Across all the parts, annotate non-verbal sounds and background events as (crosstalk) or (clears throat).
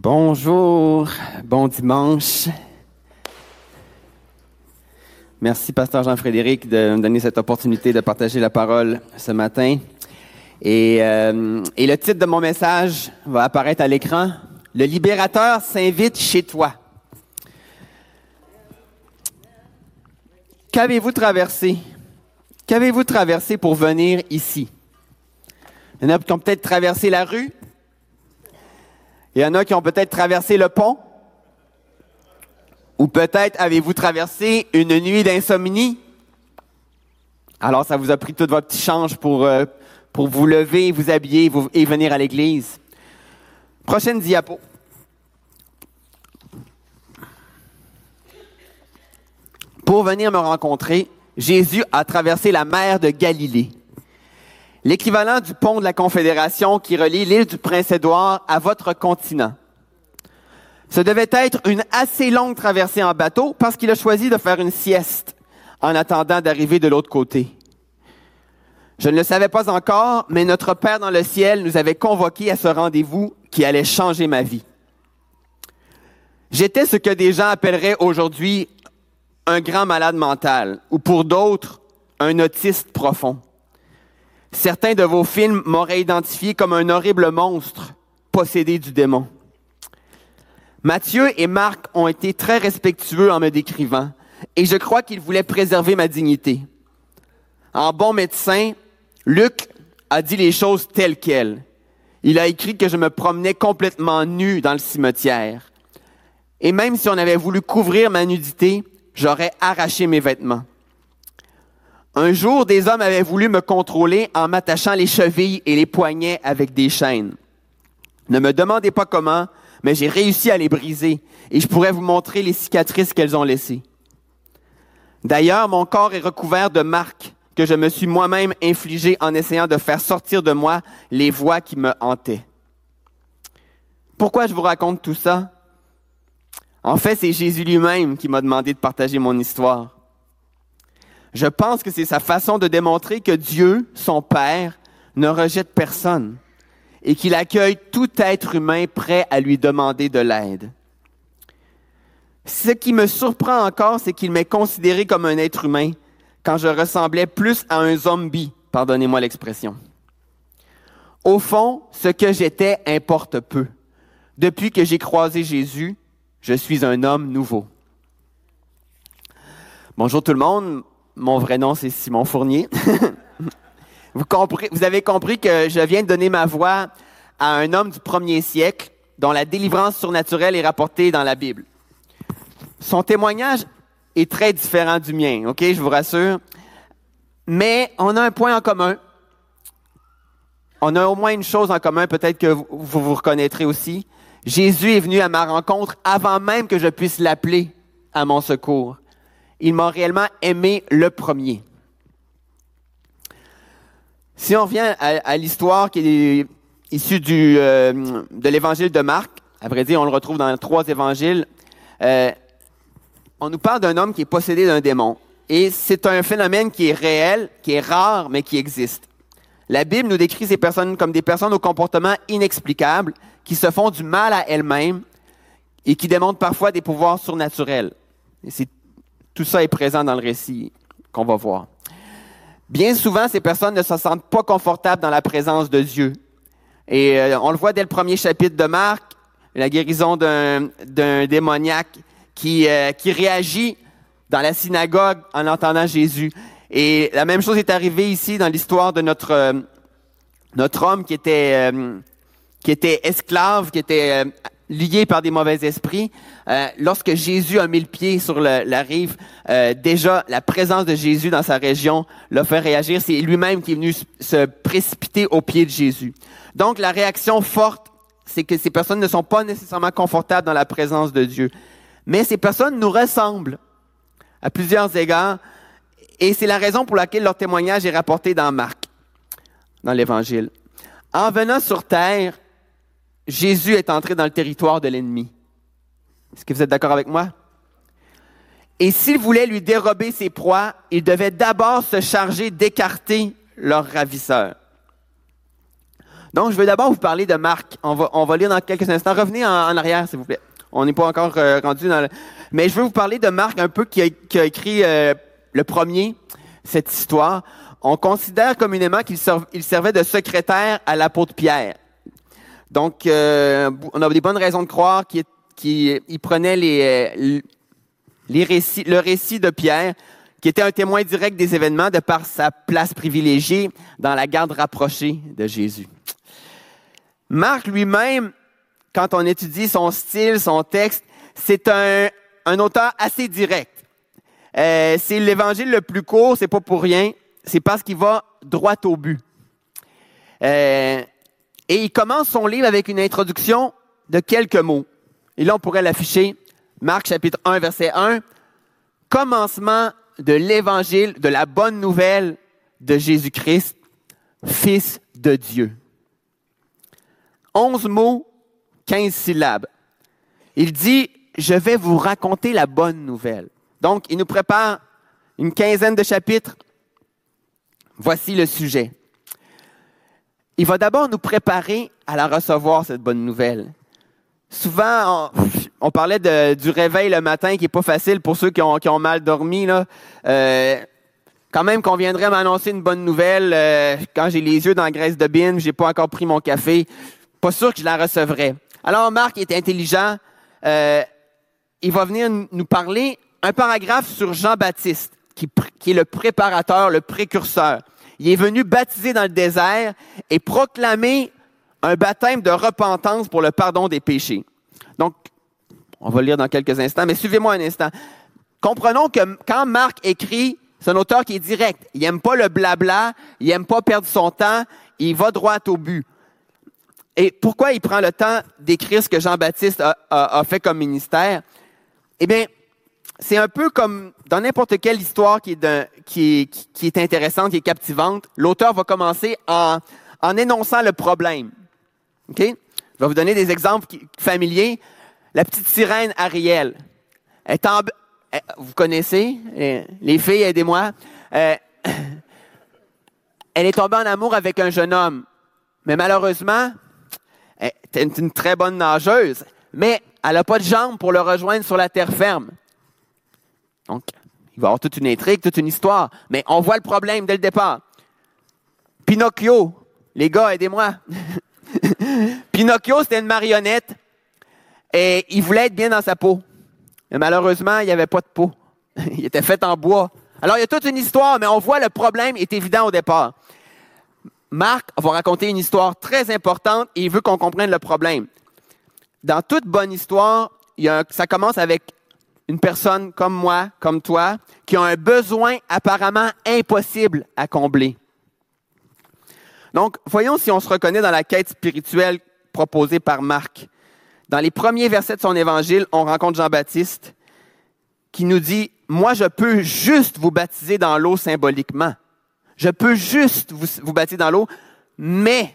Bonjour, bon dimanche. Merci, Pasteur Jean-Frédéric, de me donner cette opportunité de partager la parole ce matin. Et, euh, et le titre de mon message va apparaître à l'écran. Le libérateur s'invite chez toi. Qu'avez-vous traversé? Qu'avez-vous traversé pour venir ici? Il y en a qui ont peut-être traversé la rue, il y en a qui ont peut-être traversé le pont. Ou peut-être avez-vous traversé une nuit d'insomnie. Alors, ça vous a pris tout votre petit change pour, euh, pour vous lever, vous habiller et venir à l'église. Prochaine diapo. Pour venir me rencontrer, Jésus a traversé la mer de Galilée l'équivalent du pont de la Confédération qui relie l'île du Prince-Édouard à votre continent. Ce devait être une assez longue traversée en bateau parce qu'il a choisi de faire une sieste en attendant d'arriver de l'autre côté. Je ne le savais pas encore, mais notre Père dans le ciel nous avait convoqués à ce rendez-vous qui allait changer ma vie. J'étais ce que des gens appelleraient aujourd'hui un grand malade mental, ou pour d'autres, un autiste profond. Certains de vos films m'auraient identifié comme un horrible monstre possédé du démon. Mathieu et Marc ont été très respectueux en me décrivant, et je crois qu'ils voulaient préserver ma dignité. En bon médecin, Luc a dit les choses telles quelles. Il a écrit que je me promenais complètement nu dans le cimetière. Et même si on avait voulu couvrir ma nudité, j'aurais arraché mes vêtements. Un jour, des hommes avaient voulu me contrôler en m'attachant les chevilles et les poignets avec des chaînes. Ne me demandez pas comment, mais j'ai réussi à les briser et je pourrais vous montrer les cicatrices qu'elles ont laissées. D'ailleurs, mon corps est recouvert de marques que je me suis moi-même infligées en essayant de faire sortir de moi les voix qui me hantaient. Pourquoi je vous raconte tout ça? En fait, c'est Jésus lui-même qui m'a demandé de partager mon histoire. Je pense que c'est sa façon de démontrer que Dieu, son Père, ne rejette personne et qu'il accueille tout être humain prêt à lui demander de l'aide. Ce qui me surprend encore, c'est qu'il m'ait considéré comme un être humain quand je ressemblais plus à un zombie, pardonnez-moi l'expression. Au fond, ce que j'étais importe peu. Depuis que j'ai croisé Jésus, je suis un homme nouveau. Bonjour tout le monde, mon vrai nom, c'est Simon Fournier. (laughs) vous, avez compris que je viens de donner ma voix à un homme du premier siècle dont la délivrance surnaturelle est rapportée dans la Bible. Son témoignage est très différent du mien, OK, je vous rassure. Mais on a un point en commun. On a au moins une chose en commun, peut-être que vous vous reconnaîtrez aussi. Jésus est venu à ma rencontre avant même que je puisse l'appeler à mon secours il m'a réellement aimé le premier. Si on revient à, l'histoire qui est issue du, euh, de l'évangile de Marc, à vrai dire, on le retrouve dans trois évangiles, euh, on nous parle d'un homme qui est possédé d'un démon. Et c'est un phénomène qui est réel, qui est rare, mais qui existe. La Bible nous décrit ces personnes comme des personnes au comportement inexplicable, qui se font du mal à elles-mêmes et qui démontrent parfois des pouvoirs surnaturels. C'est tout ça est présent dans le récit qu'on va voir. Bien souvent, ces personnes ne se sentent pas confortables dans la présence de Dieu. Et euh, on le voit dès le premier chapitre de Marc, la guérison d'un démoniaque qui, euh, qui réagit dans la synagogue en entendant Jésus. Et la même chose est arrivée ici dans l'histoire de notre, euh, homme qui était esclave, qui était liés par des mauvais esprits. Euh, lorsque Jésus a mis le pied sur la rive, euh, déjà la présence de Jésus dans sa région l'a fait réagir. C'est lui-même qui est venu se précipiter au pied de Jésus. Donc la réaction forte, c'est que ces personnes ne sont pas nécessairement confortables dans la présence de Dieu. Mais ces personnes nous ressemblent à plusieurs égards. Et c'est la raison pour laquelle leur témoignage est rapporté dans Marc, dans l'Évangile. En venant sur terre, Jésus est entré dans le territoire de l'ennemi. Est-ce que vous êtes d'accord avec moi? Et s'il voulait lui dérober ses proies, il devait d'abord se charger d'écarter leurs ravisseurs. Donc, je veux d'abord vous parler de Marc. On va, on va lire dans quelques instants. Revenez en, arrière, s'il vous plaît. On n'est pas encore euh, rendu dans le... Mais je veux vous parler de Marc un peu qui a, écrit euh, le premier, cette histoire. On considère communément qu'il servait de secrétaire à l'apôtre Pierre. Donc, euh, on a des bonnes raisons de croire qu'il prenait les, les récits, le récit de Pierre, qui était un témoin direct des événements de par sa place privilégiée dans la garde rapprochée de Jésus. Marc lui-même, quand on étudie son style, son texte, c'est un, un auteur assez direct. Euh, c'est l'évangile le plus court, c'est pas pour rien, c'est parce qu'il va droit au but. Euh, et il commence son livre avec une introduction de quelques mots. Et là, on pourrait l'afficher. Marc chapitre 1, verset 1. Commencement de l'évangile, de la bonne nouvelle de Jésus-Christ, Fils de Dieu. Onze mots, quinze syllabes. Il dit, je vais vous raconter la bonne nouvelle. Donc, il nous prépare une quinzaine de chapitres. Voici le sujet. Il va d'abord nous préparer à la recevoir, cette bonne nouvelle. Souvent, on, parlait du réveil le matin qui est pas facile pour ceux qui ont, mal dormi. Euh, quand même qu'on viendrait m'annoncer une bonne nouvelle euh, quand j'ai les yeux dans la graisse de bine, j'ai pas encore pris mon café, pas sûr que je la recevrais. Alors Marc est intelligent, euh, il va venir nous parler un paragraphe sur Jean-Baptiste, qui est le préparateur, le précurseur. Il est venu baptiser dans le désert et proclamer un baptême de repentance pour le pardon des péchés. Donc, on va le lire dans quelques instants, mais suivez-moi un instant. Comprenons que quand Marc écrit, c'est un auteur qui est direct. Il n'aime pas le blabla, il n'aime pas perdre son temps, il va droit au but. Et pourquoi il prend le temps d'écrire ce que Jean-Baptiste a, fait comme ministère? Eh bien, c'est un peu comme dans n'importe quelle histoire qui est, qui, qui est intéressante, qui est captivante. L'auteur va commencer en, en énonçant le problème. OK? Je vais vous donner des exemples familiers. La petite sirène Ariel. est en, vous connaissez, les filles, aidez-moi. Euh, elle est tombée en amour avec un jeune homme. Mais malheureusement, elle est une très bonne nageuse, mais elle n'a pas de jambes pour le rejoindre sur la terre ferme. Donc, il va y avoir toute une intrigue, toute une histoire. Mais on voit le problème dès le départ. Pinocchio, les gars, aidez-moi. (laughs) Pinocchio, c'était une marionnette et il voulait être bien dans sa peau. Mais malheureusement, il n'y avait pas de peau. (laughs) il était fait en bois. Alors, il y a toute une histoire, mais on voit le problème est évident au départ. Marc va raconter une histoire très importante et il veut qu'on comprenne le problème. Dans toute bonne histoire, ça commence avec une personne comme moi, comme toi, qui a un besoin apparemment impossible à combler. Donc, voyons si on se reconnaît dans la quête spirituelle proposée par Marc. Dans les premiers versets de son évangile, on rencontre Jean-Baptiste qui nous dit, moi, je peux juste vous baptiser dans l'eau symboliquement. Je peux juste vous, baptiser dans l'eau, mais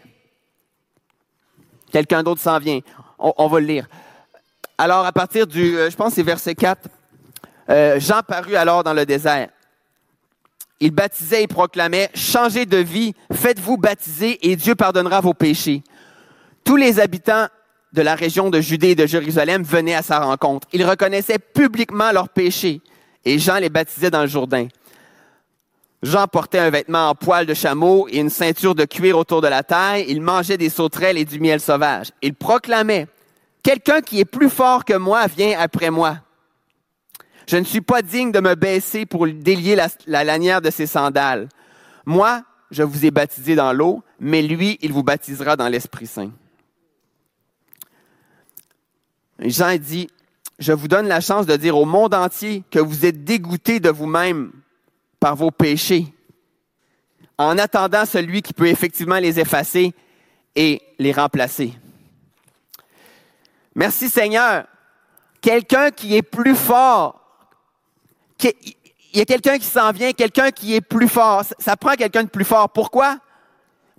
quelqu'un d'autre s'en vient. On, va le lire. Alors, à partir du, euh, je pense c'est verset 4, euh, Jean parut alors dans le désert. Il baptisait et proclamait, changez de vie, faites-vous baptiser et Dieu pardonnera vos péchés. Tous les habitants de la région de Judée et de Jérusalem venaient à sa rencontre. Ils reconnaissaient publiquement leurs péchés et Jean les baptisait dans le Jourdain. Jean portait un vêtement en poil de chameau et une ceinture de cuir autour de la taille. Il mangeait des sauterelles et du miel sauvage. Il proclamait, Quelqu'un qui est plus fort que moi vient après moi. Je ne suis pas digne de me baisser pour délier la, lanière de ses sandales. Moi, je vous ai baptisé dans l'eau, mais lui, il vous baptisera dans l'Esprit Saint. Jean dit, je vous donne la chance de dire au monde entier que vous êtes dégoûté de vous-même par vos péchés, en attendant celui qui peut effectivement les effacer et les remplacer. Merci Seigneur. Quelqu'un qui est plus fort il y a quelqu'un qui s'en vient, quelqu'un qui est plus fort. Ça prend quelqu'un de plus fort. Pourquoi?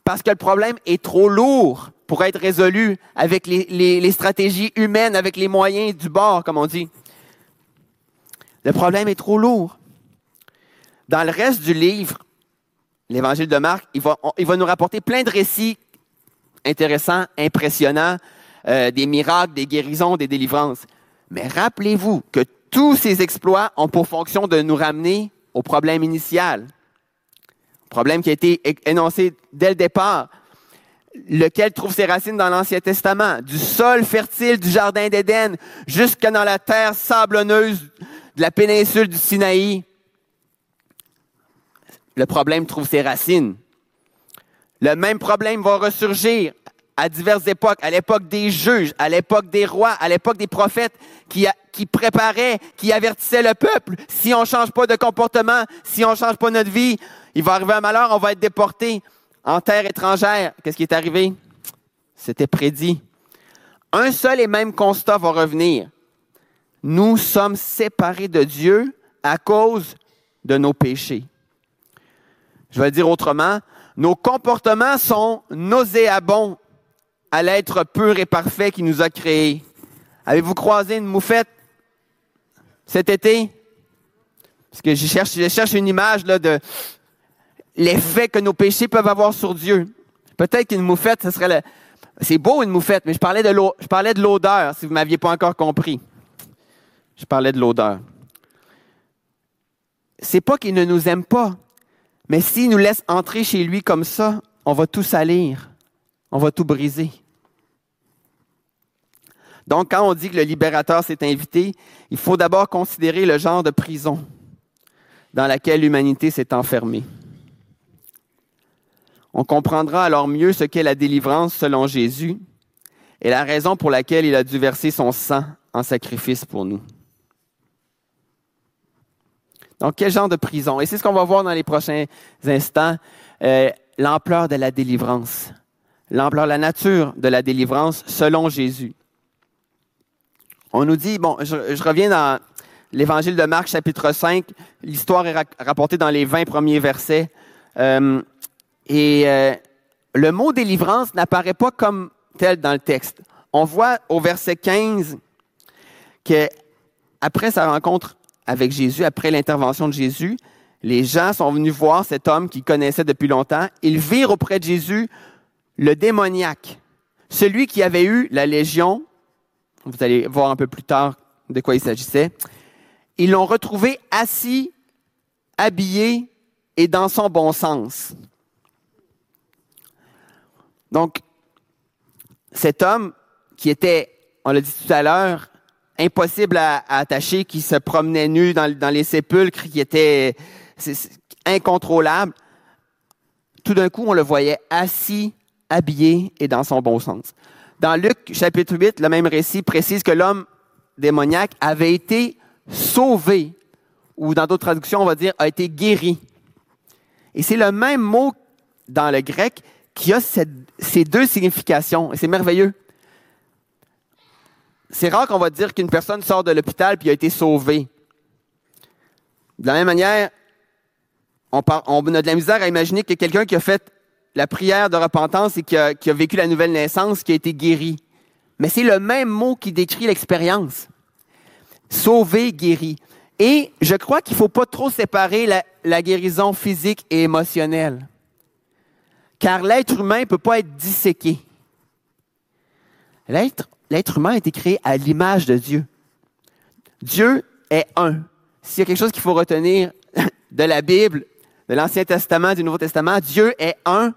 Parce que le problème est trop lourd pour être résolu avec les, stratégies humaines, avec les moyens du bord, comme on dit. Le problème est trop lourd. Dans le reste du livre, l'Évangile de Marc, il va, nous rapporter plein de récits intéressants, impressionnants, euh, des miracles, des guérisons, des délivrances. Mais rappelez-vous que tous ces exploits ont pour fonction de nous ramener au problème initial. Problème qui a été énoncé dès le départ, lequel trouve ses racines dans l'Ancien Testament, du sol fertile du Jardin d'Éden jusqu'à dans la terre sablonneuse de la péninsule du Sinaï. Le problème trouve ses racines. Le même problème va ressurgir à diverses époques, à l'époque des juges, à l'époque des rois, à l'époque des prophètes qui, qui préparaient, qui avertissaient le peuple. Si on change pas de comportement, si on change pas notre vie, il va arriver un malheur, on va être déporté en terre étrangère. Qu'est-ce qui est arrivé? C'était prédit. Un seul et même constat va revenir. Nous sommes séparés de Dieu à cause de nos péchés. Je vais le dire autrement. Nos comportements sont nauséabonds à l'être pur et parfait qui nous a créés. Avez-vous croisé une moufette cet été? Parce que je cherche, une image de l'effet que nos péchés peuvent avoir sur Dieu. Peut-être qu'une moufette, ce serait. C'est beau une moufette, mais je parlais de l'odeur, si vous m'aviez pas encore compris. Je parlais de l'odeur. C'est pas qu'il ne nous aime pas, mais s'il nous laisse entrer chez lui comme ça, on va tout salir, on va tout briser. Donc, quand on dit que le libérateur s'est invité, il faut d'abord considérer le genre de prison dans laquelle l'humanité s'est enfermée. On comprendra alors mieux ce qu'est la délivrance selon Jésus et la raison pour laquelle il a dû verser son sang en sacrifice pour nous. Donc, quel genre de prison? Et c'est ce qu'on va voir dans les prochains instants, euh, l'ampleur de la délivrance, l'ampleur, la nature de la délivrance selon Jésus. On nous dit, bon, je, reviens dans l'évangile de Marc, chapitre 5. L'histoire est rapportée dans les 20 premiers versets. Euh, et euh, le mot délivrance n'apparaît pas comme tel dans le texte. On voit au verset 15 que après sa rencontre avec Jésus, après l'intervention de Jésus, les gens sont venus voir cet homme qu'ils connaissaient depuis longtemps. Ils virent auprès de Jésus le démoniaque, celui qui avait eu la légion vous allez voir un peu plus tard de quoi il s'agissait. Ils l'ont retrouvé assis, habillé et dans son bon sens. Donc, cet homme qui était, on l'a dit tout à l'heure, impossible à, attacher, qui se promenait nu dans, dans les sépulcres, qui était incontrôlable, tout d'un coup, on le voyait assis, habillé et dans son bon sens. Dans Luc chapitre 8, le même récit précise que l'homme démoniaque avait été sauvé, ou dans d'autres traductions, on va dire, a été guéri. Et c'est le même mot dans le grec qui a ces deux significations. Et c'est merveilleux. C'est rare qu'on va dire qu'une personne sort de l'hôpital puis a été sauvée. De la même manière, on, on a de la misère à imaginer que quelqu'un qui a fait la prière de repentance et qui a, vécu la nouvelle naissance, qui a été guéri. Mais c'est le même mot qui décrit l'expérience. Sauver, guéri. Et je crois qu'il ne faut pas trop séparer la, guérison physique et émotionnelle. Car l'être humain ne peut pas être disséqué. L'être, l'être humain a été créé à l'image de Dieu. Dieu est un. S'il y a quelque chose qu'il faut retenir (laughs) de la Bible, de l'Ancien Testament, du Nouveau Testament, Dieu est un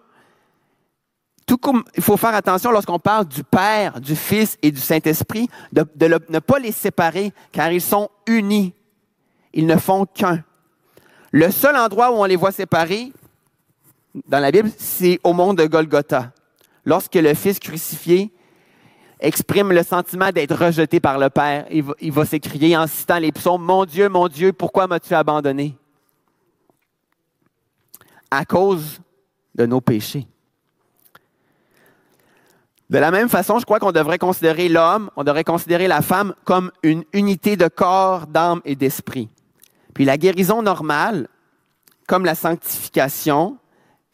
tout comme il faut faire attention lorsqu'on parle du Père, du Fils et du Saint-Esprit, de, ne pas les séparer, car ils sont unis. Ils ne font qu'un. Le seul endroit où on les voit séparés dans la Bible, c'est au monde de Golgotha. Lorsque le Fils crucifié exprime le sentiment d'être rejeté par le Père, il va, va s'écrier en citant les psaumes, Mon Dieu, mon Dieu, pourquoi m'as-tu abandonné? À cause de nos péchés. De la même façon, je crois qu'on devrait considérer l'homme, on devrait considérer la femme comme une unité de corps, d'âme et d'esprit. Puis la guérison normale, comme la sanctification,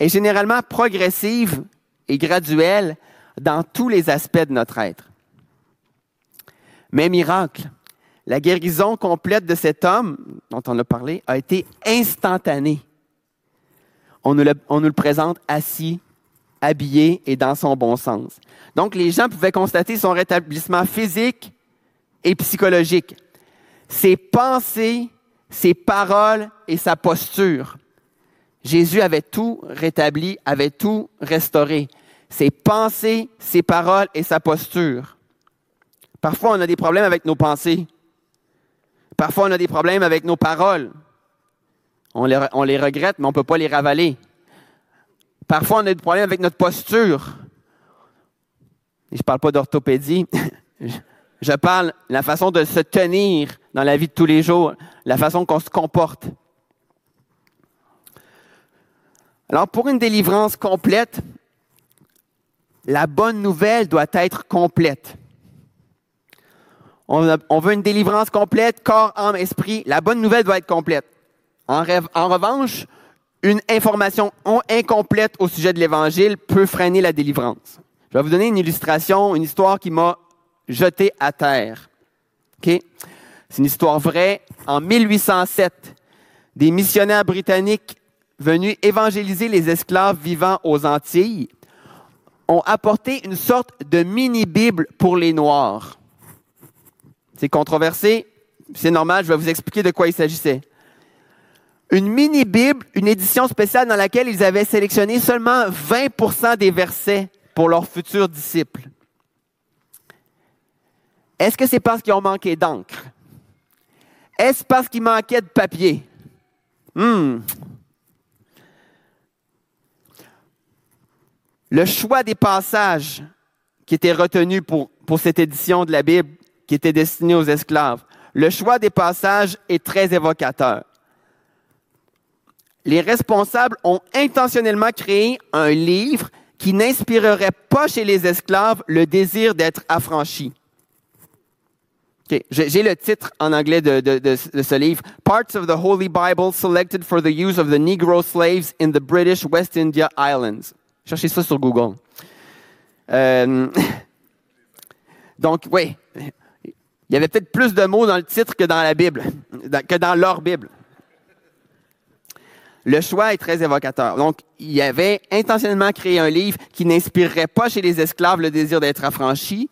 est généralement progressive et graduelle dans tous les aspects de notre être. Mais miracle, la guérison complète de cet homme dont on a parlé a été instantanée. On nous le, on nous le présente assis, habillé et dans son bon sens. Donc, les gens pouvaient constater son rétablissement physique et psychologique. Ses pensées, ses paroles et sa posture. Jésus avait tout rétabli, avait tout restauré. Ses pensées, ses paroles et sa posture. Parfois, on a des problèmes avec nos pensées. Parfois, on a des problèmes avec nos paroles. On les, on les regrette, mais on ne peut pas les ravaler. Parfois, on a des problèmes avec notre posture. Je ne parle pas d'orthopédie. (laughs) Je parle de la façon de se tenir dans la vie de tous les jours, la façon qu'on se comporte. Alors, pour une délivrance complète, la bonne nouvelle doit être complète. On, veut une délivrance complète, corps, âme, esprit. La bonne nouvelle doit être complète. En revanche, une information incomplète au sujet de l'Évangile peut freiner la délivrance. Je vais vous donner une illustration, une histoire qui m'a jeté à terre. C'est une histoire vraie. En 1807, des missionnaires britanniques venus évangéliser les esclaves vivant aux Antilles ont apporté une sorte de mini-Bible pour les Noirs. C'est controversé, c'est normal, je vais vous expliquer de quoi il s'agissait. Une mini-Bible, une édition spéciale dans laquelle ils avaient sélectionné seulement 20% des versets pour leurs futurs disciples. Est-ce que c'est parce qu'ils ont manqué d'encre? Est-ce parce qu'il manquait de papier? Hmm. Le choix des passages qui étaient retenus pour, pour cette édition de la Bible qui était destinée aux esclaves, le choix des passages est très évocateur. Les responsables ont intentionnellement créé un livre qui n'inspirerait pas chez les esclaves le désir d'être affranchis. J'ai le titre en anglais de, ce livre. Parts of the Holy Bible selected for the use of the Negro slaves in the British West India Islands. Cherchez ça sur Google. Euh, (laughs) donc, oui, il y avait peut-être plus de mots dans le titre que dans la Bible, que dans leur Bible. Le choix est très évocateur. Donc, il avait intentionnellement créé un livre qui n'inspirerait pas chez les esclaves le désir d'être affranchis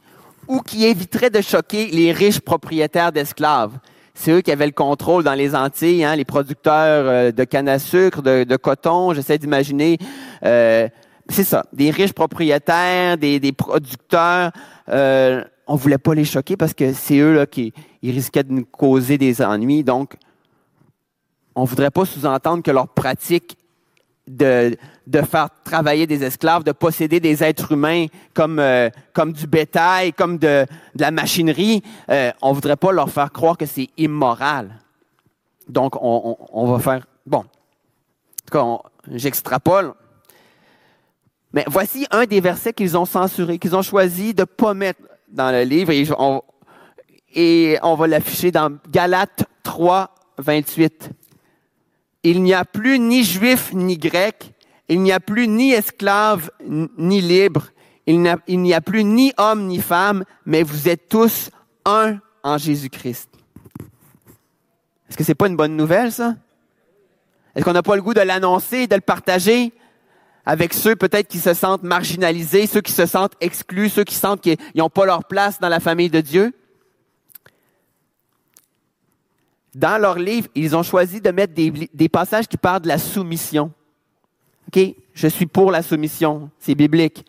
ou qui éviterait de choquer les riches propriétaires d'esclaves. C'est eux qui avaient le contrôle dans les Antilles, hein, les producteurs euh, de canne à sucre, de, coton. J'essaie d'imaginer, euh, c'est ça, des riches propriétaires, des, producteurs. Euh, on voulait pas les choquer parce que c'est eux là qui risquaient de nous causer des ennuis. Donc, on ne voudrait pas sous-entendre que leur pratique de, de faire travailler des esclaves, de posséder des êtres humains comme, euh, comme du bétail, comme de, la machinerie, euh, on ne voudrait pas leur faire croire que c'est immoral. Donc, on, va faire... Bon, en tout cas, j'extrapole. Mais voici un des versets qu'ils ont censuré, qu'ils ont choisi de ne pas mettre dans le livre, et on, et on va l'afficher dans Galates 3, 28 il n'y a plus ni juif ni grec, il n'y a plus ni esclave ni libre, il n'y a, plus ni homme ni femme, mais vous êtes tous un en Jésus-Christ. Est-ce que c'est pas une bonne nouvelle, ça? Est-ce qu'on n'a pas le goût de l'annoncer, de le partager avec ceux peut-être qui se sentent marginalisés, ceux qui se sentent exclus, ceux qui sentent qu'ils n'ont pas leur place dans la famille de Dieu? Dans leur livre, ils ont choisi de mettre des, passages qui parlent de la soumission. OK? Je suis pour la soumission. C'est biblique.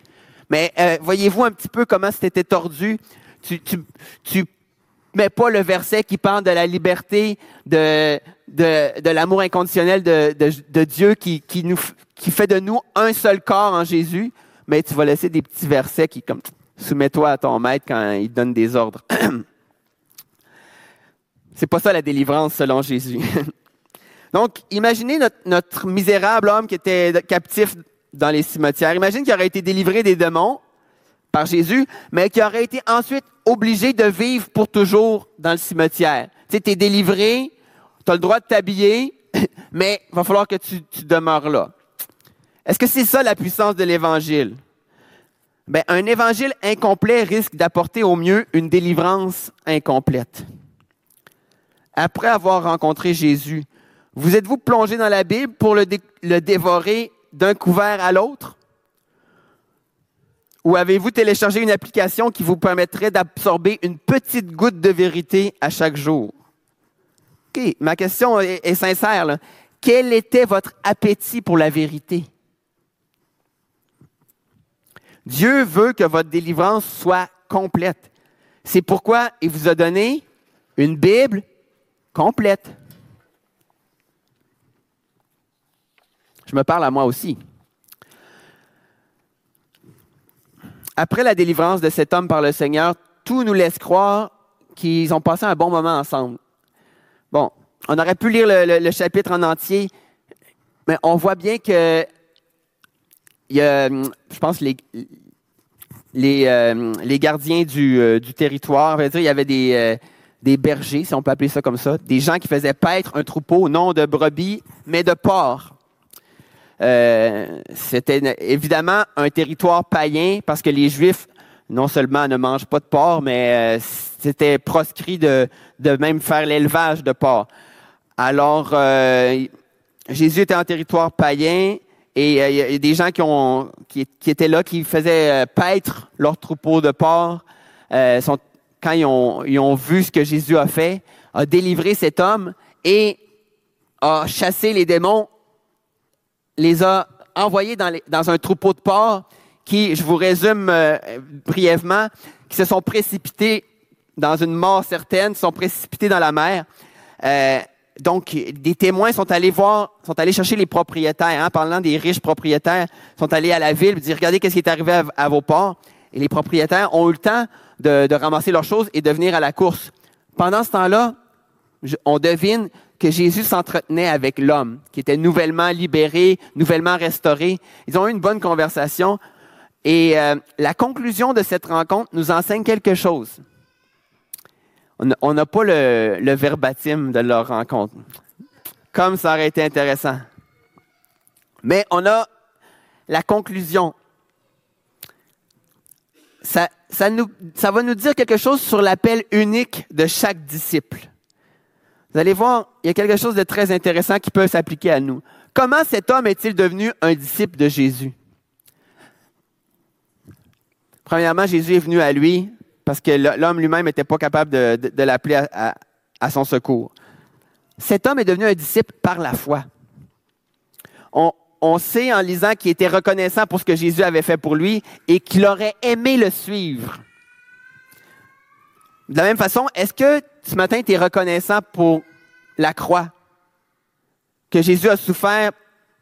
Mais euh, voyez-vous un petit peu comment c'était tordu? Tu, tu, tu mets pas le verset qui parle de la liberté, de, de, de l'amour inconditionnel de, de, de Dieu qui, qui, nous, qui fait de nous un seul corps en Jésus, mais tu vas laisser des petits versets qui, comme, soumets-toi à ton maître quand il donne des ordres. (clears throat) C'est pas ça la délivrance selon Jésus. (laughs) Donc, imaginez notre, misérable homme qui était captif dans les cimetières. Imagine qu'il aurait été délivré des démons par Jésus, mais qui aurait été ensuite obligé de vivre pour toujours dans le cimetière. Tu sais, es délivré, tu as le droit de t'habiller, (laughs) mais il va falloir que tu, tu demeures là. Est-ce que c'est ça la puissance de l'Évangile? Ben, un évangile incomplet risque d'apporter au mieux une délivrance incomplète après avoir rencontré Jésus, vous êtes-vous plongé dans la Bible pour le, dévorer d'un couvert à l'autre? Ou avez-vous téléchargé une application qui vous permettrait d'absorber une petite goutte de vérité à chaque jour? OK, ma question est, sincère. Quel était votre appétit pour la vérité? Dieu veut que votre délivrance soit complète. C'est pourquoi il vous a donné une Bible complète. Je me parle à moi aussi. Après la délivrance de cet homme par le Seigneur, tout nous laisse croire qu'ils ont passé un bon moment ensemble. Bon, on aurait pu lire le, chapitre en entier, mais on voit bien que je pense, les, les, euh, gardiens du, euh, du territoire, il y avait des, euh, des bergers, si on peut appeler ça comme ça, des gens qui faisaient paître un troupeau, non de brebis, mais de porcs. C'était évidemment un territoire païen parce que les Juifs, non seulement ne mangent pas de porc, mais c'était proscrit de, de même faire l'élevage de porcs. Alors, Jésus était en territoire païen, et euh, il y a des gens qui, ont, qui, étaient là, qui faisaient euh, paître leur troupeau de porcs. Euh, sont, quand ils ont, ils ont vu ce que Jésus a fait, a délivré cet homme et a chassé les démons, les a envoyés dans, dans un troupeau de porcs qui, je vous résume brièvement, qui se sont précipités dans une mort certaine, sont précipités dans la mer. Euh, donc, des témoins sont allés voir, sont allés chercher les propriétaires, hein, parlant des riches propriétaires, sont allés à la ville, dire, regardez qu'est-ce qui est arrivé à, vos ports. Et les propriétaires ont eu le temps de, ramasser leurs choses et de venir à la course. Pendant ce temps-là, on devine que Jésus s'entretenait avec l'homme, qui était nouvellement libéré, nouvellement restauré. Ils ont eu une bonne conversation. Et euh, la conclusion de cette rencontre nous enseigne quelque chose on n'a pas le, verbatim de leur rencontre. Comme ça aurait été intéressant. Mais on a la conclusion. Ça, ça va nous dire quelque chose sur l'appel unique de chaque disciple. Vous allez voir, il y a quelque chose de très intéressant qui peut s'appliquer à nous. Comment cet homme est-il devenu un disciple de Jésus? Premièrement, Jésus est venu à lui parce que l'homme lui-même n'était pas capable de, l'appeler à, son secours. Cet homme est devenu un disciple par la foi. On, sait en lisant qu'il était reconnaissant pour ce que Jésus avait fait pour lui et qu'il aurait aimé le suivre. De la même façon, est-ce que ce matin, tu es reconnaissant pour la croix que Jésus a souffert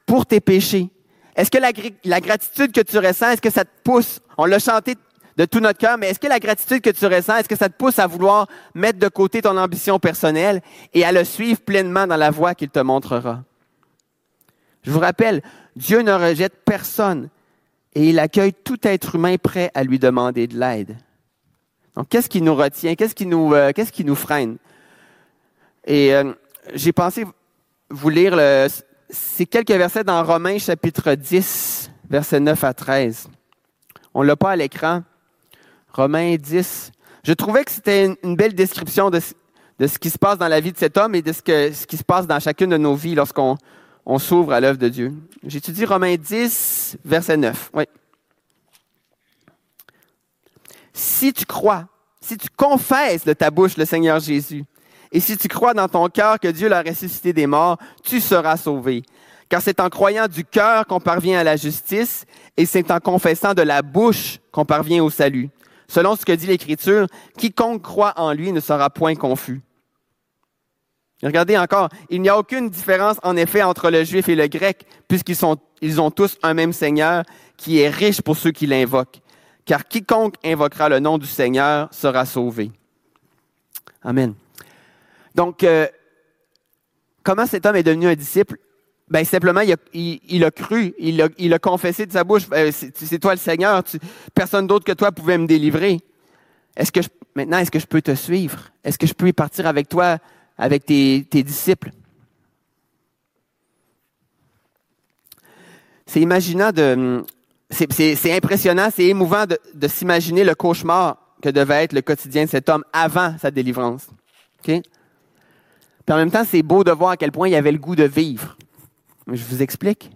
pour tes péchés? Est-ce que la, gratitude que tu ressens, est-ce que ça te pousse? On l'a chanté de tout notre cœur, mais est-ce que la gratitude que tu ressens, est-ce que ça te pousse à vouloir mettre de côté ton ambition personnelle et à le suivre pleinement dans la voie qu'il te montrera? Je vous rappelle, Dieu ne rejette personne et il accueille tout être humain prêt à lui demander de l'aide. Donc, qu'est-ce qui nous retient? Qu'est-ce qui nous, euh, freine? Et euh, j'ai pensé vous lire ces quelques versets dans Romains chapitre 10, versets 9 à 13. On ne l'a pas à l'écran, Romains 10. Je trouvais que c'était une, belle description de, ce qui se passe dans la vie de cet homme et de ce, qui se passe dans chacune de nos vies lorsqu'on s'ouvre à l'œuvre de Dieu. J'étudie Romains 10, verset 9. Oui. Si tu crois, si tu confesses de ta bouche le Seigneur Jésus, et si tu crois dans ton cœur que Dieu l'a ressuscité des morts, tu seras sauvé. Car c'est en croyant du cœur qu'on parvient à la justice, et c'est en confessant de la bouche qu'on parvient au salut. Selon ce que dit l'Écriture, quiconque croit en lui ne sera point confus. Regardez encore, il n'y a aucune différence en effet entre le juif et le grec, puisqu'ils sont, ils ont tous un même Seigneur qui est riche pour ceux qui l'invoquent. Car quiconque invoquera le nom du Seigneur sera sauvé. Amen. Donc, euh, comment cet homme est devenu un disciple? Ben simplement, il a, cru, il a, confessé de sa bouche, ben, c'est toi le Seigneur, personne d'autre que toi pouvait me délivrer. Est-ce que maintenant, est-ce que je peux te suivre? Est-ce que je peux partir avec toi, avec tes, disciples? C'est imaginant de, c'est impressionnant, c'est émouvant de, s'imaginer le cauchemar que devait être le quotidien de cet homme avant sa délivrance. Puis en même temps, c'est beau de voir à quel point il avait le goût de vivre. Je vous explique.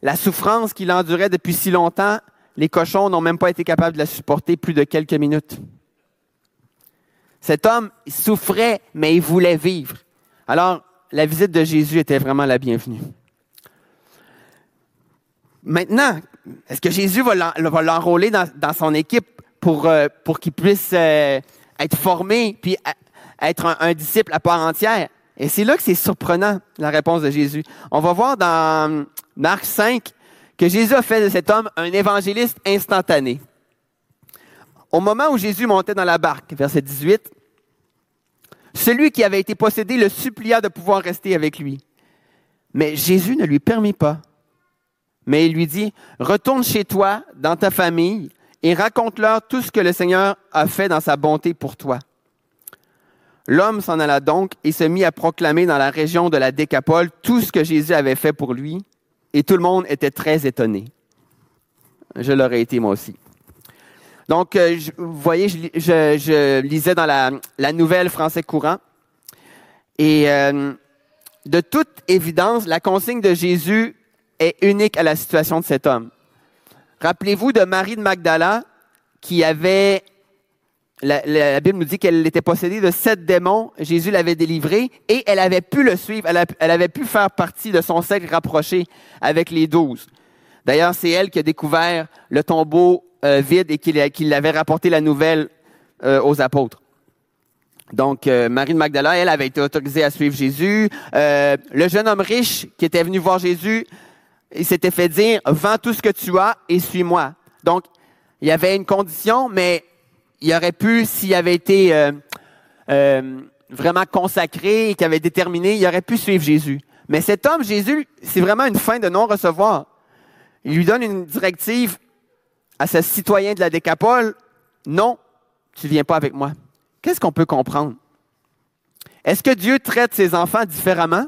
La souffrance qu'il endurait depuis si longtemps les cochons n'ont même pas été capables de la supporter plus de quelques minutes. Cet homme souffrait, mais il voulait vivre. Alors, la visite de Jésus était vraiment la bienvenue. Maintenant, est-ce que Jésus va l'enrôler dans, son équipe pour, euh, qu'il puisse euh, être formé puis être un, disciple à part entière? Et c'est là que c'est surprenant, la réponse de Jésus. On va voir dans Marc 5 que Jésus a fait de cet homme un évangéliste instantané. Au moment où Jésus montait dans la barque, verset 18, celui qui avait été possédé le supplia de pouvoir rester avec lui. Mais Jésus ne lui permit pas. Mais il lui dit, retourne chez toi, dans ta famille, et raconte-leur tout ce que le Seigneur a fait dans sa bonté pour toi. L'homme s'en alla donc et se mit à proclamer dans la région de la Décapole tout ce que Jésus avait fait pour lui, et tout le monde était très étonné. Je l'aurais été moi aussi. Donc, euh, vous voyez, je, lisais dans la, nouvelle français courant. Et euh, de toute évidence, la consigne de Jésus est unique à la situation de cet homme. Rappelez-vous de Marie de Magdala qui avait, la, Bible nous dit qu'elle était possédée de sept démons. Jésus l'avait délivrée et elle avait pu le suivre. Elle, avait pu faire partie de son cercle rapproché avec les douze. D'ailleurs, c'est elle qui a découvert le tombeau euh, vide et qu'il avait rapporté la nouvelle euh, aux apôtres. Donc, euh, Marie de Magdala, elle avait été autorisée à suivre Jésus. le jeune homme riche qui était venu voir Jésus, il s'était fait dire, vends tout ce que tu as et suis-moi. Donc, il y avait une condition, mais il aurait pu, s'il avait été vraiment consacré et qu'il avait déterminé, il aurait pu suivre Jésus. Mais cet homme, Jésus, c'est vraiment une fin de non-recevoir. Il lui donne une directive à ce citoyen de la Décapole, non, tu ne viens pas avec moi. Qu'est-ce qu'on peut comprendre? Est-ce que Dieu traite ses enfants différemment?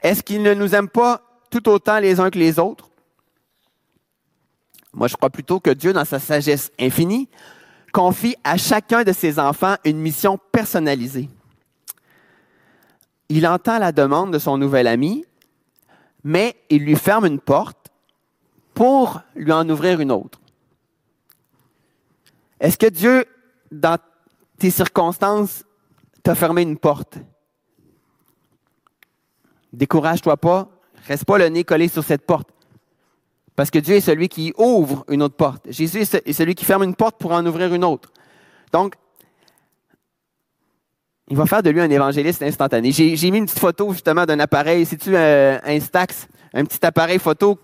Est-ce qu'il ne nous aime pas tout autant les uns que les autres? Moi, je crois plutôt que Dieu, dans sa sagesse infinie, confie à chacun de ses enfants une mission personnalisée. Il entend la demande de son nouvel ami, mais il lui ferme une porte pour lui en ouvrir une autre. Est-ce que Dieu, dans tes circonstances, t'a fermé une porte? Décourage-toi pas, reste pas le nez collé sur cette porte. Parce que Dieu est celui qui ouvre une autre porte. Jésus est celui qui ferme une porte pour en ouvrir une autre. Donc, il va faire de lui un évangéliste instantané. J'ai mis une petite photo justement d'un appareil, si tu un Instax, un petit appareil photo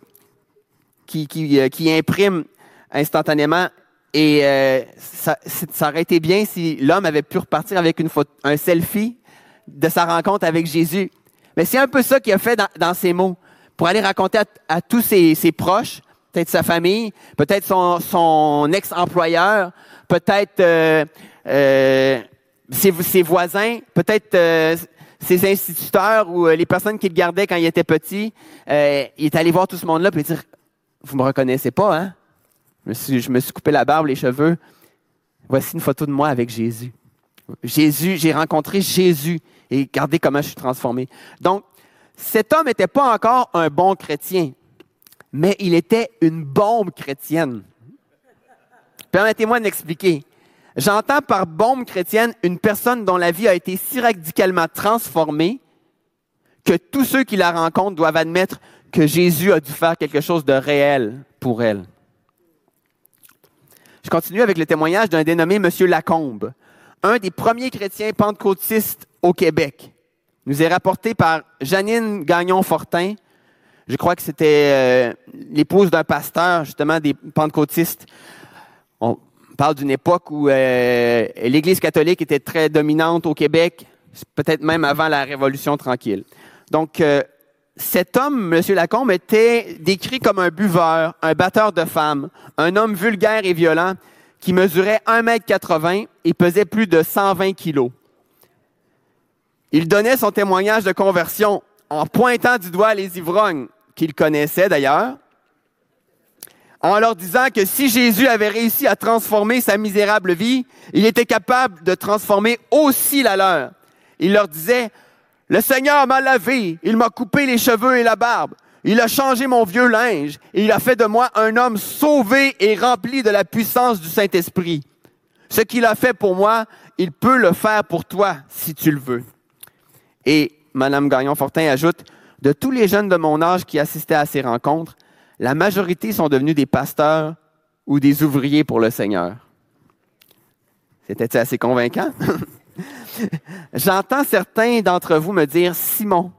qui, qui, euh, qui imprime instantanément. Et euh, ça, ça, aurait été bien si l'homme avait pu repartir avec une photo, un selfie de sa rencontre avec Jésus. Mais c'est un peu ça qu'il a fait dans, dans, ses mots, pour aller raconter à, tous ses, ses proches, peut-être sa famille, peut-être son, son ex-employeur, peut-être euh, euh ses, ses, voisins, peut-être euh, ses instituteurs ou les personnes qu'il gardait quand il était petit. il est allé voir tout ce monde-là et dire vous me reconnaissez pas, hein? Je me, suis, coupé la barbe, les cheveux. Voici une photo de moi avec Jésus. Jésus, j'ai rencontré Jésus et regardez comment je suis transformé. Donc, cet homme n'était pas encore un bon chrétien, mais il était une bombe chrétienne. Permettez-moi de. J'entends par bombe chrétienne une personne dont la vie a été si radicalement transformée que tous ceux qui la rencontrent doivent admettre que Jésus a dû faire quelque chose de réel pour elle. Je continue avec le témoignage d'un dénommé M. Lacombe, un des premiers chrétiens pentecôtistes au Québec. Nous est rapporté par Janine Gagnon-Fortin. Je crois que c'était euh, l'épouse d'un pasteur, justement, des pentecôtistes. On parle d'une époque où euh, l'Église catholique était très dominante au Québec, peut-être même avant la Révolution tranquille. Donc, euh, cet homme, M. Lacombe, était décrit comme un buveur, un batteur de femmes, un homme vulgaire et violent qui mesurait 1,80 m et pesait plus de 120 kilos. Il donnait son témoignage de conversion en pointant du doigt les ivrognes, qu'il connaissait d'ailleurs, en leur disant que si Jésus avait réussi à transformer sa misérable vie, il était capable de transformer aussi la leur. Il leur disait, le Seigneur m'a lavé, il m'a coupé les cheveux et la barbe. Il a changé mon vieux linge et il a fait de moi un homme sauvé et rempli de la puissance du Saint-Esprit. Ce qu'il a fait pour moi, il peut le faire pour toi si tu le veux. Et Madame Gagnon-Fortin ajoute, de tous les jeunes de mon âge qui assistaient à ces rencontres, la majorité sont devenus des pasteurs ou des ouvriers pour le Seigneur. C'était assez convaincant? (laughs) (laughs) J'entends certains d'entre vous me dire, Simon,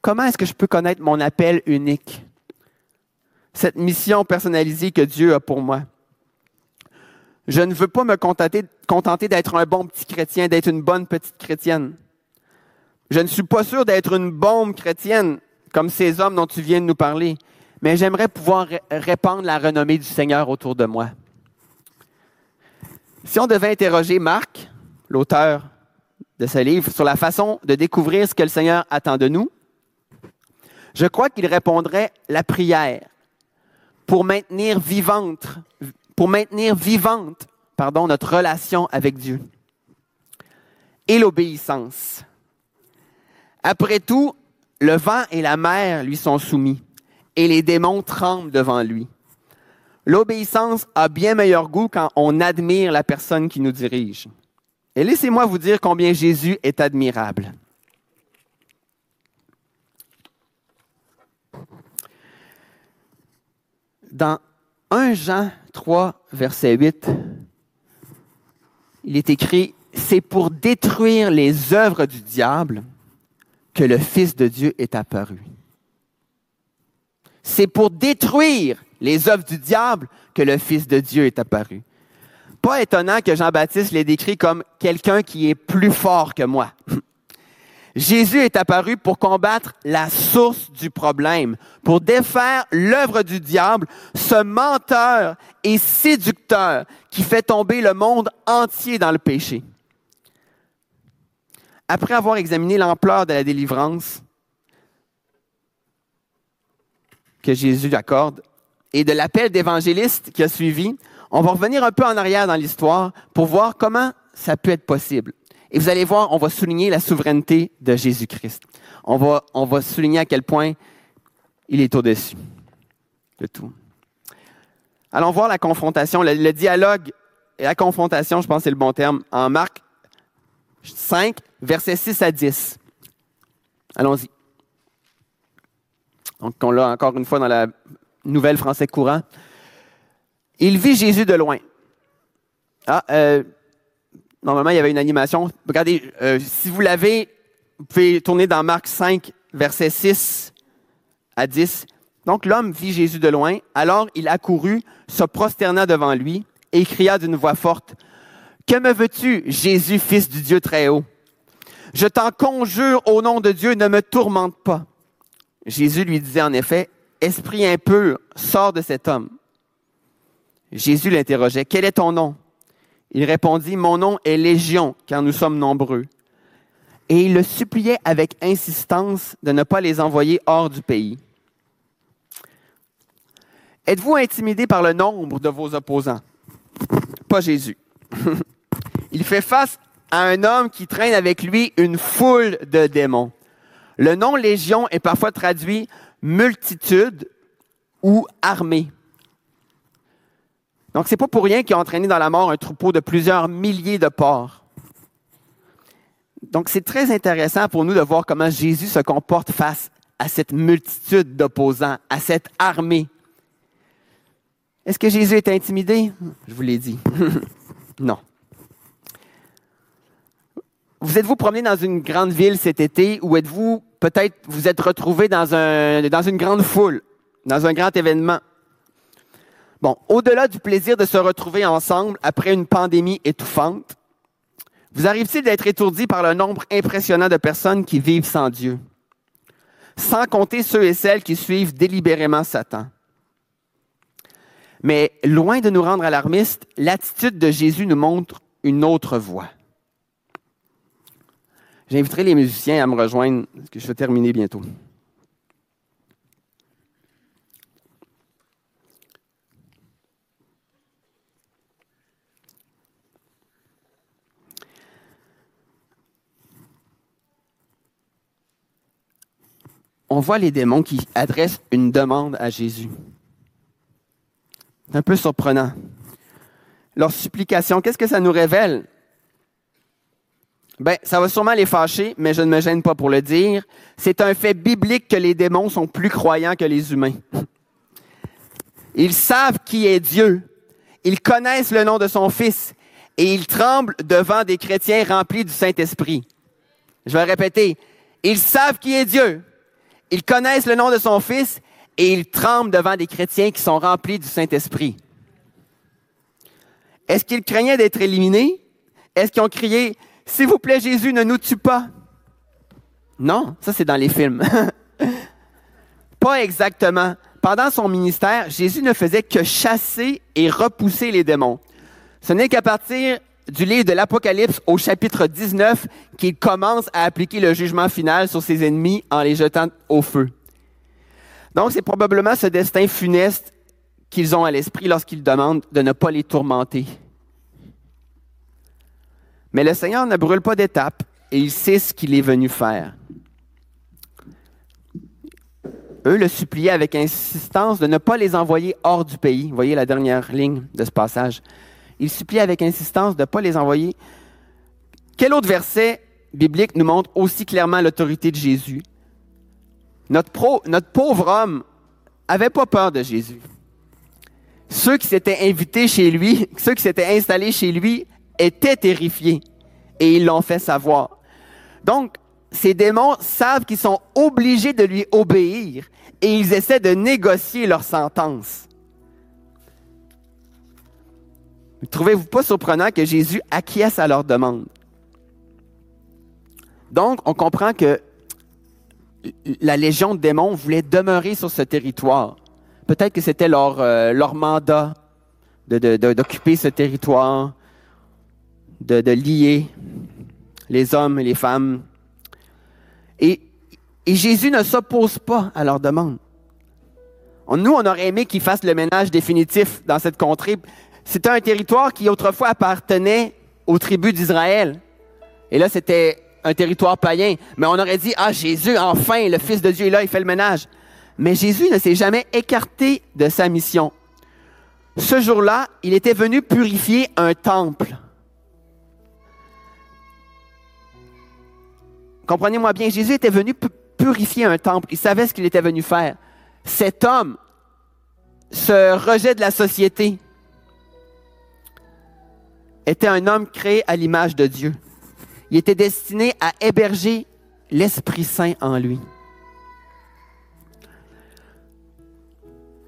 comment est-ce que je peux connaître mon appel unique? Cette mission personnalisée que Dieu a pour moi. Je ne veux pas me contenter, d'être un bon petit chrétien, d'être une bonne petite chrétienne. Je ne suis pas sûr d'être une bombe chrétienne comme ces hommes dont tu viens de nous parler, mais j'aimerais pouvoir répandre la renommée du Seigneur autour de moi. Si on devait interroger Marc, l'auteur de ce livre, sur la façon de découvrir ce que le Seigneur attend de nous, je crois qu'il répondrait la prière pour maintenir vivante, pour maintenir vivante, pardon, notre relation avec Dieu et l'obéissance. Après tout, le vent et la mer lui sont soumis et les démons tremblent devant lui. L'obéissance a bien meilleur goût quand on admire la personne qui nous dirige. Et laissez-moi vous dire combien Jésus est admirable. Dans 1 Jean 3, verset 8, il est écrit, C'est pour détruire les œuvres du diable que le Fils de Dieu est apparu. C'est pour détruire les œuvres du diable que le Fils de Dieu est apparu. Pas étonnant que Jean-Baptiste les décrit comme quelqu'un qui est plus fort que moi. Jésus est apparu pour combattre la source du problème, pour défaire l'œuvre du diable, ce menteur et séducteur qui fait tomber le monde entier dans le péché. Après avoir examiné l'ampleur de la délivrance que Jésus accorde et de l'appel d'évangéliste qui a suivi, on va revenir un peu en arrière dans l'histoire pour voir comment ça peut être possible. Et vous allez voir, on va souligner la souveraineté de Jésus-Christ. On va, souligner à quel point il est au-dessus de tout. Allons voir la confrontation, le, le dialogue et la confrontation, je pense que c'est le bon terme, en Marc 5, versets 6 à 10. Allons-y. Donc, on l'a encore une fois dans la nouvelle français courant. Il vit Jésus de loin. Ah, euh, normalement, il y avait une animation. Regardez, euh, si vous l'avez, vous pouvez tourner dans Marc 5, versets 6 à 10. Donc, l'homme vit Jésus de loin. Alors, il accourut, se prosterna devant lui et cria d'une voix forte, Que me veux-tu, Jésus, fils du Dieu très haut? Je t'en conjure au nom de Dieu, ne me tourmente pas. Jésus lui disait en effet, Esprit impur, sors de cet homme. Jésus l'interrogeait, Quel est ton nom? Il répondit, Mon nom est Légion, car nous sommes nombreux. Et il le suppliait avec insistance de ne pas les envoyer hors du pays. Êtes-vous intimidé par le nombre de vos opposants? Pas Jésus. (laughs) il fait face à un homme qui traîne avec lui une foule de démons. Le nom légion est parfois traduit multitude ou armée. Donc, c'est pas pour rien qu'il a entraîné dans la mort un troupeau de plusieurs milliers de porcs. Donc, c'est très intéressant pour nous de voir comment Jésus se comporte face à cette multitude d'opposants, à cette armée. Est-ce que Jésus est intimidé? Je vous l'ai dit. (laughs) non. Vous êtes-vous promené dans une grande ville cet été ou êtes-vous peut-être vous êtes retrouvé dans, un, dans une grande foule, dans un grand événement? Au-delà du plaisir de se retrouver ensemble après une pandémie étouffante, vous arrive-t-il d'être étourdi par le nombre impressionnant de personnes qui vivent sans Dieu? Sans compter ceux et celles qui suivent délibérément Satan. Mais loin de nous rendre alarmistes, l'attitude de Jésus nous montre une autre voie. J'inviterai les musiciens à me rejoindre, parce que je vais terminer bientôt. On voit les démons qui adressent une demande à Jésus. C'est un peu surprenant. Leur supplication, qu'est-ce que ça nous révèle? Ben, ça va sûrement les fâcher, mais je ne me gêne pas pour le dire. C'est un fait biblique que les démons sont plus croyants que les humains. Ils savent qui est Dieu. Ils connaissent le nom de son Fils et ils tremblent devant des chrétiens remplis du Saint-Esprit. Je vais répéter. Ils savent qui est Dieu. Ils connaissent le nom de son Fils et ils tremblent devant des chrétiens qui sont remplis du Saint-Esprit. Est-ce qu'ils craignaient d'être éliminés? Est-ce qu'ils ont crié, S'il vous plaît, Jésus, ne nous tue pas? Non, ça c'est dans les films. (laughs) pas exactement. Pendant son ministère, Jésus ne faisait que chasser et repousser les démons. Ce n'est qu'à partir du livre de l'Apocalypse au chapitre 19 qu'il commence à appliquer le jugement final sur ses ennemis en les jetant au feu. Donc c'est probablement ce destin funeste qu'ils ont à l'esprit lorsqu'ils demandent de ne pas les tourmenter. Mais le Seigneur ne brûle pas d'étapes et il sait ce qu'il est venu faire. Eux le suppliaient avec insistance de ne pas les envoyer hors du pays. Voyez la dernière ligne de ce passage. Il suppliait avec insistance de ne pas les envoyer. Quel autre verset biblique nous montre aussi clairement l'autorité de Jésus? Notre, notre pauvre homme avait pas peur de Jésus. Ceux qui s'étaient invités chez lui, (laughs) ceux qui s'étaient installés chez lui, étaient terrifiés et ils l'ont fait savoir. Donc, ces démons savent qu'ils sont obligés de lui obéir et ils essaient de négocier leur sentence. Trouvez-vous pas surprenant que Jésus acquiesce à leur demande? Donc, on comprend que la légion de démons voulait demeurer sur ce territoire. Peut-être que c'était leur, euh, leur mandat d'occuper ce territoire, de, de, lier les hommes et les femmes. Et, et Jésus ne s'oppose pas à leur demande. Nous, on aurait aimé qu'ils fassent le ménage définitif dans cette contrée. C'était un territoire qui autrefois appartenait aux tribus d'Israël. Et là, c'était un territoire païen. Mais on aurait dit, ah, Jésus, enfin, le Fils de Dieu est là, il fait le ménage. Mais Jésus ne s'est jamais écarté de sa mission. Ce jour-là, il était venu purifier un temple. Comprenez-moi bien, Jésus était venu purifier un temple. Il savait ce qu'il était venu faire. Cet homme, ce rejet de la société, était un homme créé à l'image de Dieu. Il était destiné à héberger l'Esprit Saint en lui.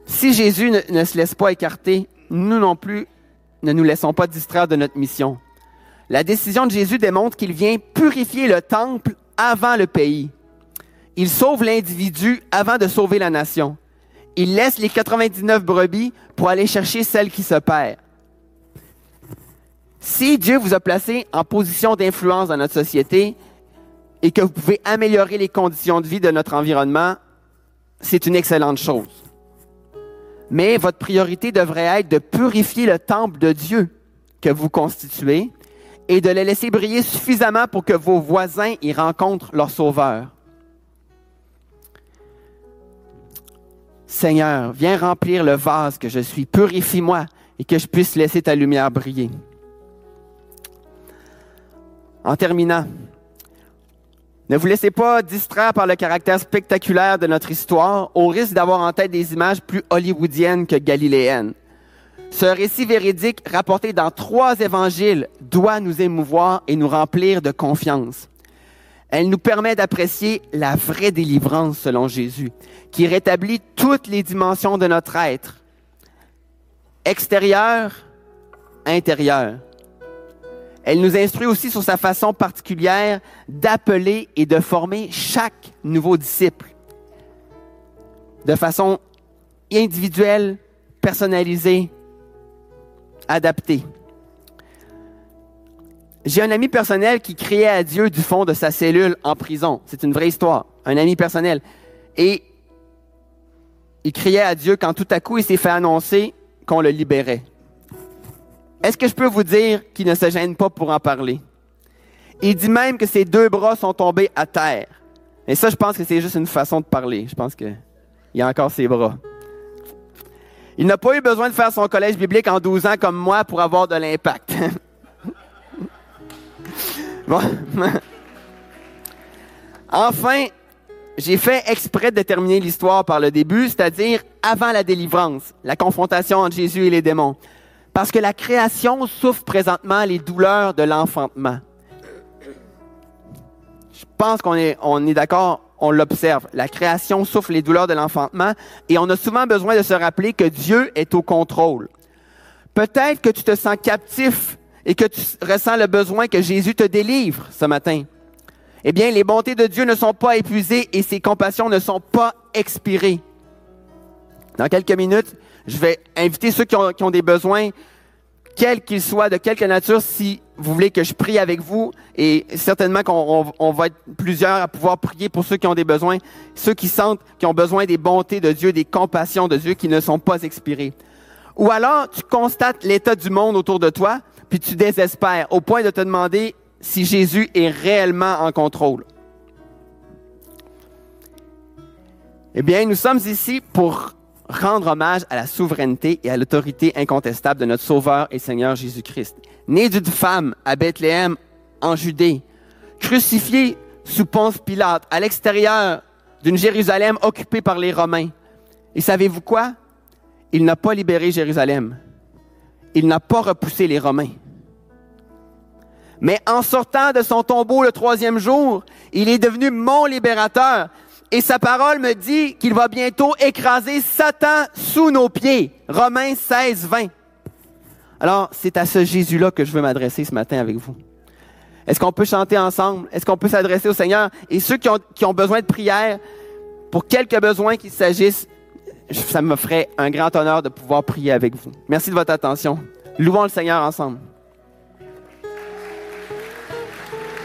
Si Jésus ne, se laisse pas écarter, nous non plus ne nous laissons pas distraire de notre mission. La décision de Jésus démontre qu'il vient purifier le temple avant le pays. Il sauve l'individu avant de sauver la nation. Il laisse les 99 brebis pour aller chercher celle qui se perd. Si Dieu vous a placé en position d'influence dans notre société et que vous pouvez améliorer les conditions de vie de notre environnement, c'est une excellente chose. Mais votre priorité devrait être de purifier le temple de Dieu que vous constituez et de le laisser briller suffisamment pour que vos voisins y rencontrent leur sauveur. Seigneur, viens remplir le vase que je suis, purifie-moi et que je puisse laisser ta lumière briller. En terminant, ne vous laissez pas distraire par le caractère spectaculaire de notre histoire au risque d'avoir en tête des images plus hollywoodiennes que galiléennes. Ce récit véridique rapporté dans trois évangiles doit nous émouvoir et nous remplir de confiance. Elle nous permet d'apprécier la vraie délivrance selon Jésus, qui rétablit toutes les dimensions de notre être, extérieur, intérieur. Elle nous instruit aussi sur sa façon particulière d'appeler et de former chaque nouveau disciple de façon individuelle, personnalisée, adaptée. J'ai un ami personnel qui criait à Dieu du fond de sa cellule en prison. C'est une vraie histoire. Un ami personnel. Et il criait à Dieu quand tout à coup il s'est fait annoncer qu'on le libérait. Est-ce que je peux vous dire qu'il ne se gêne pas pour en parler? Il dit même que ses deux bras sont tombés à terre. Et ça, je pense que c'est juste une façon de parler. Je pense qu'il a encore ses bras. Il n'a pas eu besoin de faire son collège biblique en 12 ans comme moi pour avoir de l'impact. (laughs) bon. (laughs) enfin, j'ai fait exprès de terminer l'histoire par le début, c'est-à-dire avant la délivrance, la confrontation entre Jésus et les démons. Parce que la création souffre présentement les douleurs de l'enfantement. Je pense qu'on est, d'accord, on l'observe. La création souffre les douleurs de l'enfantement et on a souvent besoin de se rappeler que Dieu est au contrôle. Peut-être que tu te sens captif et que tu ressens le besoin que Jésus te délivre ce matin. Eh bien, les bontés de Dieu ne sont pas épuisées et ses compassions ne sont pas expirées. Dans quelques minutes, je vais inviter ceux qui ont, des besoins, quels qu'ils soient, de quelque nature, si vous voulez que je prie avec vous, et certainement qu'on on, va être plusieurs à pouvoir prier pour ceux qui ont des besoins, ceux qui sentent qui ont besoin des bontés de Dieu, des compassions de Dieu qui ne sont pas expirées. Ou alors, tu constates l'état du monde autour de toi, puis tu désespères au point de te demander si Jésus est réellement en contrôle. Eh bien, nous sommes ici pour rendre hommage à la souveraineté et à l'autorité incontestable de notre Sauveur et Seigneur Jésus-Christ. Né d'une femme à Bethléem, en Judée, crucifié sous Ponce Pilate, à l'extérieur d'une Jérusalem occupée par les Romains. Et savez-vous quoi? Il n'a pas libéré Jérusalem. Il n'a pas repoussé les Romains. Mais en sortant de son tombeau le troisième jour, il est devenu mon libérateur. Et sa parole me dit qu'il va bientôt écraser Satan sous nos pieds. Romains 16, 20. Alors, c'est à ce Jésus-là que je veux m'adresser ce matin avec vous. Est-ce qu'on peut chanter ensemble? Est-ce qu'on peut s'adresser au Seigneur? Et ceux qui ont, besoin de prière, pour quelques besoins qu'il s'agisse, ça me ferait un grand honneur de pouvoir prier avec vous. Merci de votre attention. Louons le Seigneur ensemble.